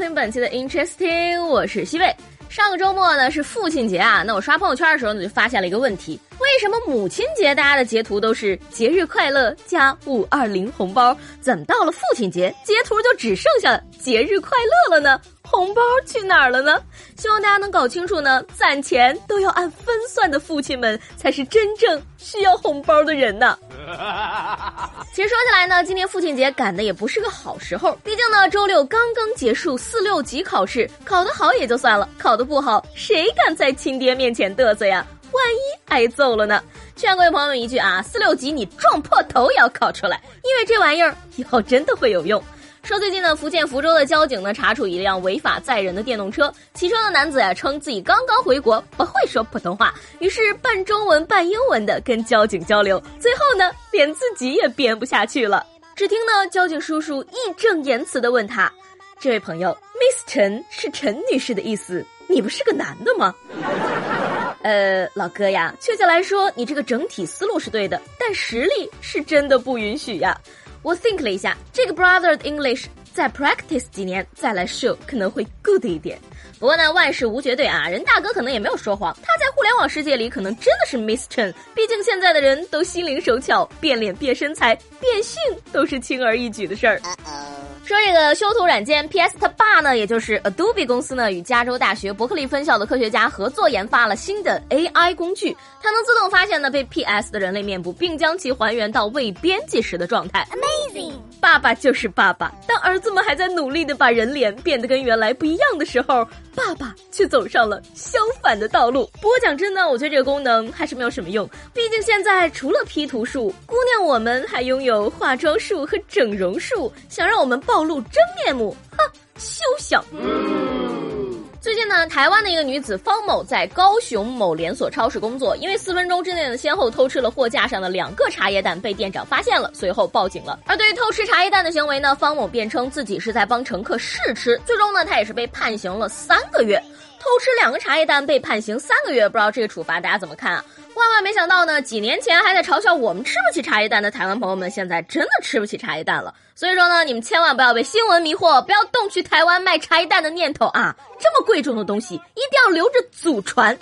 听本期的 Interesting，我是西贝。上个周末呢是父亲节啊，那我刷朋友圈的时候呢就发现了一个问题：为什么母亲节大家的截图都是节日快乐加五二零红包，怎么到了父亲节截图就只剩下节日快乐了呢？红包去哪儿了呢？希望大家能搞清楚呢，攒钱都要按分算的父亲们才是真正需要红包的人呢。其实说起来呢，今天父亲节赶的也不是个好时候，毕竟呢，周六刚刚结束四六级考试，考得好也就算了，考得不好，谁敢在亲爹面前嘚瑟呀？万一挨揍了呢？劝各位朋友们一句啊，四六级你撞破头也要考出来，因为这玩意儿以后真的会有用。说最近呢，福建福州的交警呢查处一辆违法载人的电动车，骑车的男子呀称自己刚刚回国，不会说普通话，于是半中文半英文的跟交警交流，最后呢连自己也编不下去了。只听呢交警叔叔义正言辞的问他：“这位朋友，Miss 陈是陈女士的意思，你不是个男的吗？”呃，老哥呀，确切来说，你这个整体思路是对的，但实力是真的不允许呀。我 think 了一下，这个 brother 的 English 再 practice 几年再来 show 可能会 good 一点。不过呢，万事无绝对啊，人大哥可能也没有说谎，他在互联网世界里可能真的是 Miss Chen。毕竟现在的人都心灵手巧，变脸变身材变性都是轻而易举的事儿。说这个修图软件 PS 它爸呢，也就是 Adobe 公司呢，与加州大学伯克利分校的科学家合作研发了新的 AI 工具，它能自动发现呢被 PS 的人类面部，并将其还原到未编辑时的状态。Amazing！爸爸就是爸爸，当儿子们还在努力的把人脸变得跟原来不一样的时候，爸爸却走上了相反的道路。不过讲真呢，我觉得这个功能还是没有什么用，毕竟现在除了 P 图术，姑娘我们还拥有化妆术和整容术，想让我们暴露真面目，哼，休想！最近呢，台湾的一个女子方某在高雄某连锁超市工作，因为四分钟之内呢，先后偷吃了货架上的两个茶叶蛋，被店长发现了，随后报警了。而对于偷吃茶叶蛋的行为呢，方某辩称自己是在帮乘客试吃，最终呢，他也是被判刑了三个月。偷吃两个茶叶蛋被判刑三个月，不知道这个处罚大家怎么看啊？万万没想到呢，几年前还在嘲笑我们吃不起茶叶蛋的台湾朋友们，现在真的吃不起茶叶蛋了。所以说呢，你们千万不要被新闻迷惑，不要动去台湾卖茶叶蛋的念头啊！这么贵重的东西，一定要留着祖传。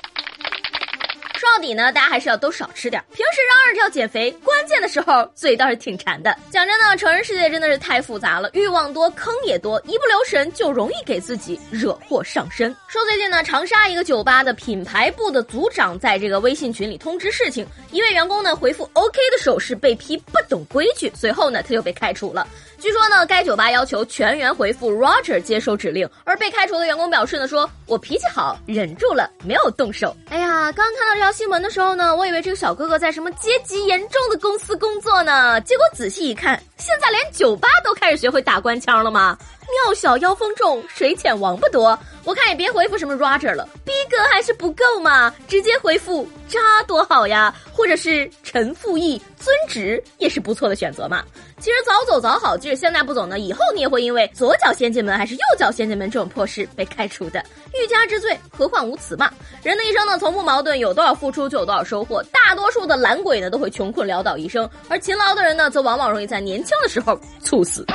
到底呢，大家还是要都少吃点。平时嚷嚷着要减肥，关键的时候嘴倒是挺馋的。讲真呢，成人世界真的是太复杂了，欲望多，坑也多，一不留神就容易给自己惹祸上身。说最近呢，长沙一个酒吧的品牌部的组长在这个微信群里通知事情，一位员工呢回复 OK 的手势被批不懂规矩，随后呢他就被开除了。据说呢，该酒吧要求全员回复 Roger 接收指令，而被开除的员工表示呢，说我脾气好，忍住了，没有动手。哎呀，刚看到这条进门的时候呢，我以为这个小哥哥在什么阶级严重的公司工作呢，结果仔细一看，现在连酒吧都开始学会打官腔了吗？庙小妖风重，水浅王八多。我看也别回复什么 Roger 了，逼格还是不够嘛，直接回复渣多好呀，或者是陈复义尊职也是不错的选择嘛。其实早走早好，即使现在不走呢，以后你也会因为左脚先进门还是右脚先进门这种破事被开除的。欲加之罪，何患无辞嘛。人的一生呢，从不矛盾，有多少付出就有多少收获。大多数的懒鬼呢，都会穷困潦倒一生，而勤劳的人呢，则往往容易在年轻的时候 猝死。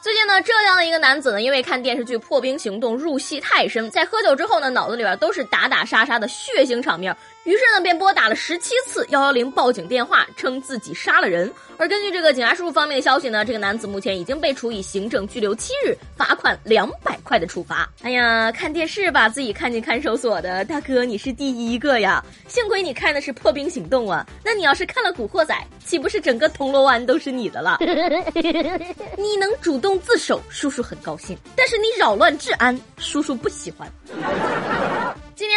最近呢，浙江的一个男子呢，因为看电视剧《破冰行动》入戏太深，在喝酒之后呢，脑子里边都是打打杀杀的血腥场面，于是呢，便拨打了十七次幺幺零报警电话，称自己杀了人。而根据这个警察叔叔方面的消息呢，这个男子目前已经被处以行政拘留七日、罚款两百块的处罚。哎呀，看电视把自己看进看守所的大哥，你是第一个呀！幸亏你看的是《破冰行动》啊，那你要是看了《古惑仔》，岂不是整个铜锣湾都是你的了？你能主动自首，叔叔很高兴；但是你扰乱治安，叔叔不喜欢。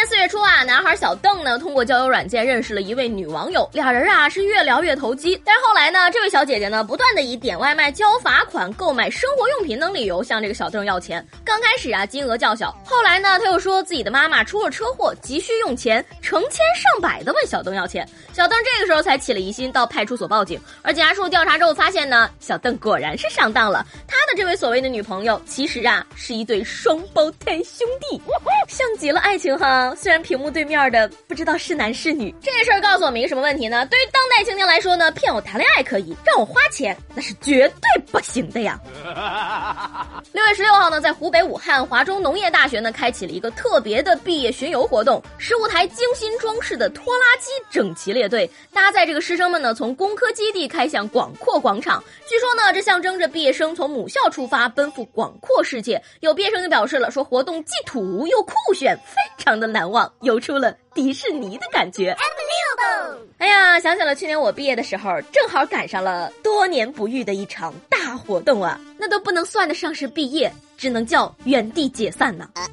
四月初啊，男孩小邓呢通过交友软件认识了一位女网友，俩人啊是越聊越投机。但是后来呢，这位小姐姐呢不断的以点外卖、交罚款、购买生活用品等理由向这个小邓要钱。刚开始啊金额较小，后来呢他又说自己的妈妈出了车祸，急需用钱，成千上百的问小邓要钱。小邓这个时候才起了疑心，到派出所报警。而警察叔叔调查之后发现呢，小邓果然是上当了，他的这位所谓的女朋友其实啊是一对双胞胎兄弟，像极了爱情哈。虽然屏幕对面的不知道是男是女，这事儿告诉我们一个什么问题呢？对于当代青年来说呢，骗我谈恋爱可以，让我花钱那是绝对不行的呀。六月十六号呢，在湖北武汉华中农业大学呢，开启了一个特别的毕业巡游活动，十五台精心装饰的拖拉机整齐列队，搭载这个师生们呢，从工科基地开向广阔广场。据说呢，这象征着毕业生从母校出发，奔赴广阔世界。有毕业生就表示了，说活动既土又酷炫，非常的难忘，游出了迪士尼的感觉。哎呀，想起了去年我毕业的时候，正好赶上了多年不遇的一场大活动啊，那都不能算得上是毕业，只能叫原地解散呢。大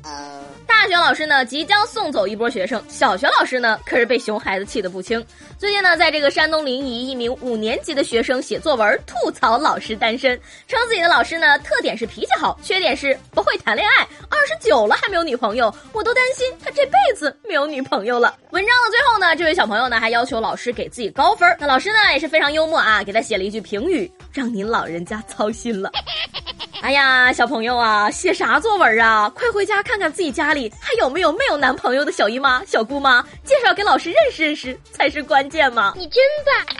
学老师呢即将送走一波学生，小学老师呢可是被熊孩子气得不轻。最近呢，在这个山东临沂，一名五年级的学生写作文吐槽老师单身，称自己的老师呢特点是脾气好，缺点是不会谈恋爱，二十九了还没有女朋友，我都担心他这辈子没有女朋友了。文章的最后呢，这位小朋友呢还要求老师给自己高分，那老师呢也是非常幽默啊，给他写了一句评语，让您老人家操心了。哎呀，小朋友啊，写啥作文啊？快回家看看自己家里还有没有没有男朋友的小姨妈、小姑妈，介绍给老师认识认识才是关键嘛！你真棒！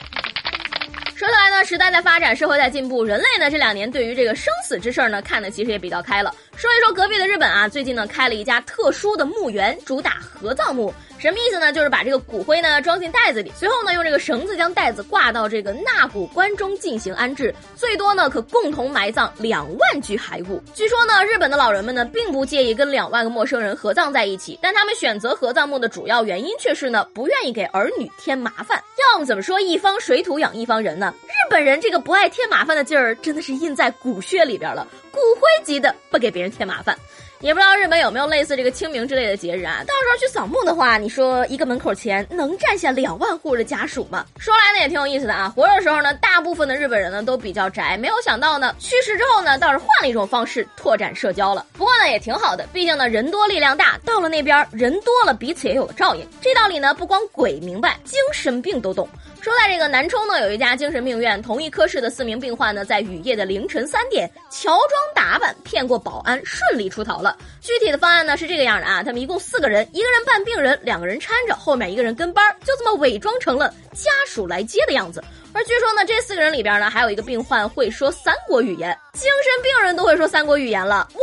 说起来呢，时代在发展，社会在进步，人类呢这两年对于这个生死之事儿呢看的其实也比较开了。说一说隔壁的日本啊，最近呢开了一家特殊的墓园，主打合葬墓。什么意思呢？就是把这个骨灰呢装进袋子里，随后呢用这个绳子将袋子挂到这个纳骨棺中进行安置，最多呢可共同埋葬两万具骸骨。据说呢，日本的老人们呢并不介意跟两万个陌生人合葬在一起，但他们选择合葬墓的主要原因却是呢不愿意给儿女添麻烦。要么怎么说一方水土养一方人呢？日本人这个不爱添麻烦的劲儿真的是印在骨血里边了，骨灰级的不给别人添麻烦。也不知道日本有没有类似这个清明之类的节日啊？到时候去扫墓的话，你说一个门口前能站下两万户的家属吗？说来呢也挺有意思的啊。活着的时候呢，大部分的日本人呢都比较宅，没有想到呢，去世之后呢，倒是换了一种方式拓展社交了。不过呢也挺好的，毕竟呢人多力量大，到了那边人多了，彼此也有了照应。这道理呢不光鬼明白，精神病都懂。说在这个南充呢，有一家精神病院，同一科室的四名病患呢，在雨夜的凌晨三点，乔装打扮骗过保安，顺利出逃了。具体的方案呢是这个样的啊，他们一共四个人，一个人扮病人，两个人搀着，后面一个人跟班，就这么伪装成了家属来接的样子。而据说呢，这四个人里边呢，还有一个病患会说三国语言，精神病人都会说三国语言了，我。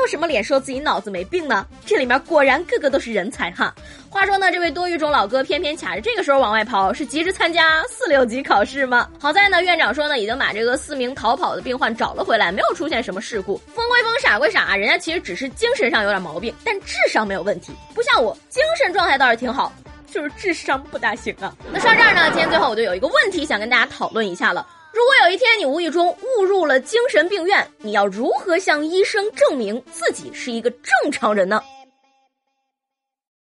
有什么脸说自己脑子没病呢？这里面果然个个都是人才哈。话说呢，这位多语种老哥偏偏卡着这个时候往外跑，是急着参加四六级考试吗？好在呢，院长说呢，已经把这个四名逃跑的病患找了回来，没有出现什么事故。疯归疯，傻归傻，人家其实只是精神上有点毛病，但智商没有问题。不像我，精神状态倒是挺好，就是智商不大行啊。那说到这儿呢，今天最后我就有一个问题想跟大家讨论一下了。如果有一天你无意中误入了精神病院，你要如何向医生证明自己是一个正常人呢？